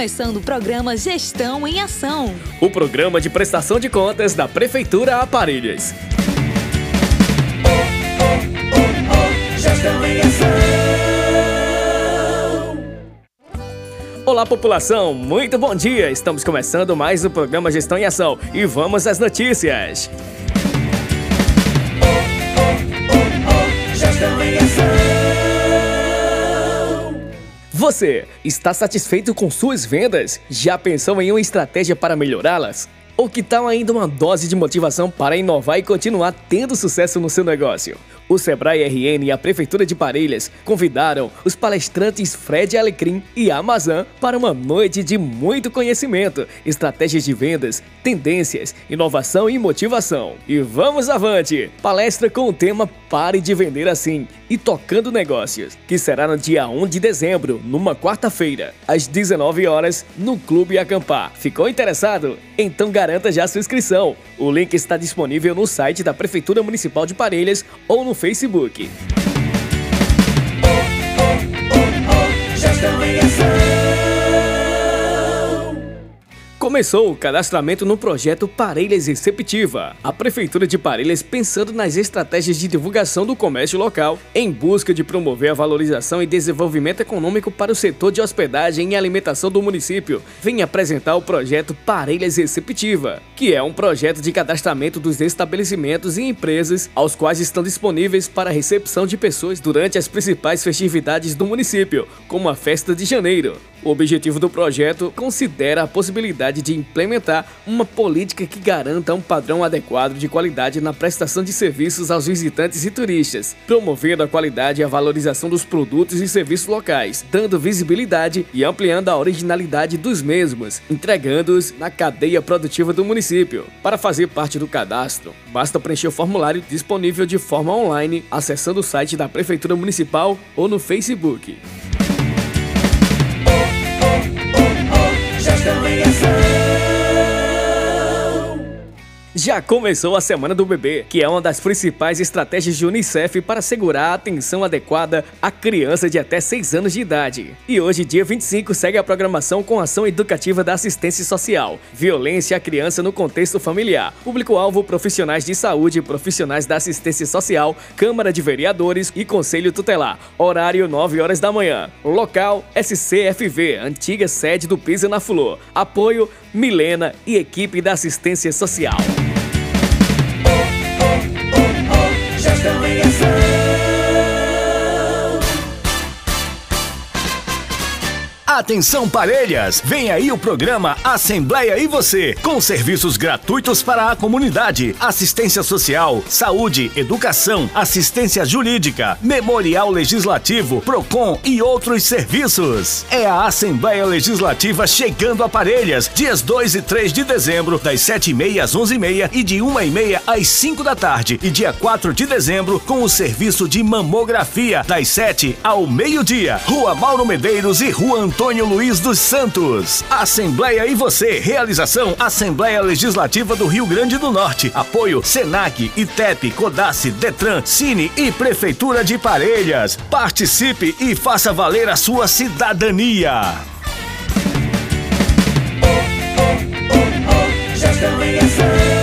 Começando o programa Gestão em Ação. O programa de prestação de contas da Prefeitura Aparelhas. Gestão em Ação. Olá, população! Muito bom dia! Estamos começando mais o programa Gestão em Ação e vamos às notícias. Gestão em Ação. Você está satisfeito com suas vendas? Já pensou em uma estratégia para melhorá-las? Ou que tal ainda uma dose de motivação para inovar e continuar tendo sucesso no seu negócio? O Sebrae RN e a Prefeitura de Parelhas convidaram os palestrantes Fred Alecrim e Amazon para uma noite de muito conhecimento, estratégias de vendas, tendências, inovação e motivação. E vamos avante! Palestra com o tema Pare de Vender Assim e Tocando Negócios, que será no dia 1 de dezembro, numa quarta-feira, às 19 horas, no Clube Acampar. Ficou interessado? Então garanta já sua inscrição. O link está disponível no site da Prefeitura Municipal de Parelhas ou no Facebook. Começou o cadastramento no projeto Parelhas Receptiva. A Prefeitura de Parelhas, pensando nas estratégias de divulgação do comércio local, em busca de promover a valorização e desenvolvimento econômico para o setor de hospedagem e alimentação do município, vem apresentar o projeto Parelhas Receptiva, que é um projeto de cadastramento dos estabelecimentos e empresas aos quais estão disponíveis para a recepção de pessoas durante as principais festividades do município, como a Festa de Janeiro. O objetivo do projeto considera a possibilidade de implementar uma política que garanta um padrão adequado de qualidade na prestação de serviços aos visitantes e turistas, promovendo a qualidade e a valorização dos produtos e serviços locais, dando visibilidade e ampliando a originalidade dos mesmos, entregando-os na cadeia produtiva do município. Para fazer parte do cadastro, basta preencher o formulário disponível de forma online acessando o site da Prefeitura Municipal ou no Facebook. Gestão em Ação. Já começou a Semana do Bebê, que é uma das principais estratégias de Unicef para assegurar a atenção adequada à criança de até 6 anos de idade. E hoje, dia 25, segue a programação com ação educativa da assistência social, violência à criança no contexto familiar, público-alvo profissionais de saúde, profissionais da assistência social, Câmara de Vereadores e Conselho Tutelar. Horário 9 horas da manhã. Local SCFV, antiga sede do Pisa na Flor. Apoio Milena e equipe da assistência social. Atenção Parelhas! Vem aí o programa Assembleia e Você, com serviços gratuitos para a comunidade, assistência social, saúde, educação, assistência jurídica, memorial legislativo, PROCON e outros serviços. É a Assembleia Legislativa chegando a Parelhas, dias 2 e 3 de dezembro, das 7h30 às 11h30 e de 1h30 às 5 da tarde. E dia 4 de dezembro, com o serviço de mamografia, das 7 ao meio-dia. Rua Mauro Medeiros e Rua Antônio Luiz dos Santos. Assembleia e você. Realização Assembleia Legislativa do Rio Grande do Norte. Apoio Senac, ITEP, Codace, Detran, Cine e Prefeitura de Parelhas. Participe e faça valer a sua cidadania. Gestão em Ação.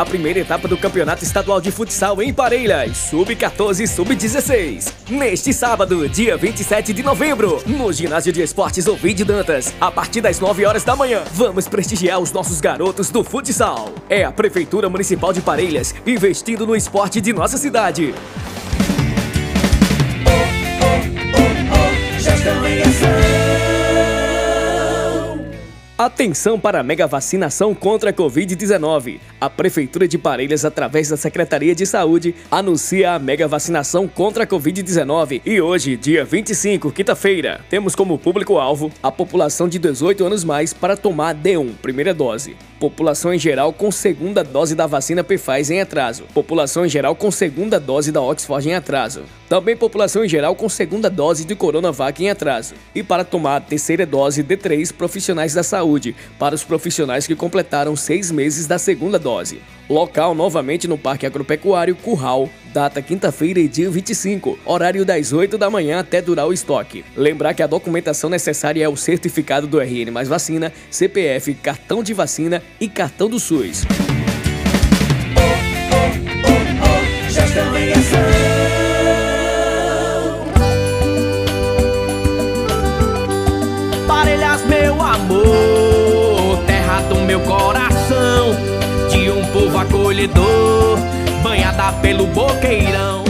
A primeira etapa do Campeonato Estadual de Futsal em Parelhas, Sub-14 e Sub-16. Neste sábado, dia 27 de novembro, no Ginásio de Esportes Ovidio Dantas, a partir das 9 horas da manhã, vamos prestigiar os nossos garotos do futsal. É a Prefeitura Municipal de Parelhas investindo no esporte de nossa cidade. Gestão em Ação. Atenção para a mega vacinação contra a Covid-19. A Prefeitura de Parelhas, através da Secretaria de Saúde, anuncia a mega vacinação contra a Covid-19. E hoje, dia 25, quinta-feira, temos como público-alvo a população de 18 anos mais para tomar D1, primeira dose. População em geral com segunda dose da vacina Pfizer em atraso. População em geral com segunda dose da Oxford em atraso. Também população em geral com segunda dose de Coronavac em atraso. E para tomar a terceira dose de três profissionais da saúde, para os profissionais que completaram seis meses da segunda dose. Local novamente no Parque Agropecuário Curral, data quinta-feira, dia 25, horário das 8 da manhã até durar o estoque. Lembrar que a documentação necessária é o certificado do RN mais vacina, CPF, cartão de vacina e cartão do SUS. Parelhas, meu amor, terra do meu coração, de um povo acolhedor, banhada pelo boqueirão.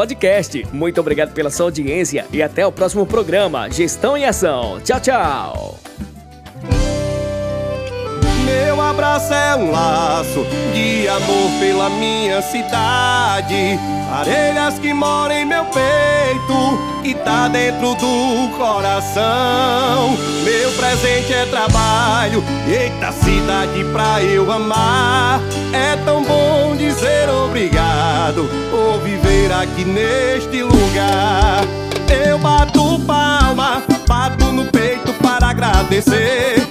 podcast. Muito obrigado pela sua audiência e até o próximo programa Gestão em Ação. Tchau, tchau. Abraço é um laço de amor pela minha cidade. Parelhas que moram em meu peito e tá dentro do coração. Meu presente é trabalho, eita cidade pra eu amar. É tão bom dizer obrigado por viver aqui neste lugar. Eu bato palma, bato no peito para agradecer.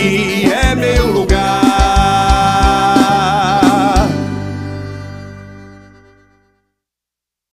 Aqui é meu lugar.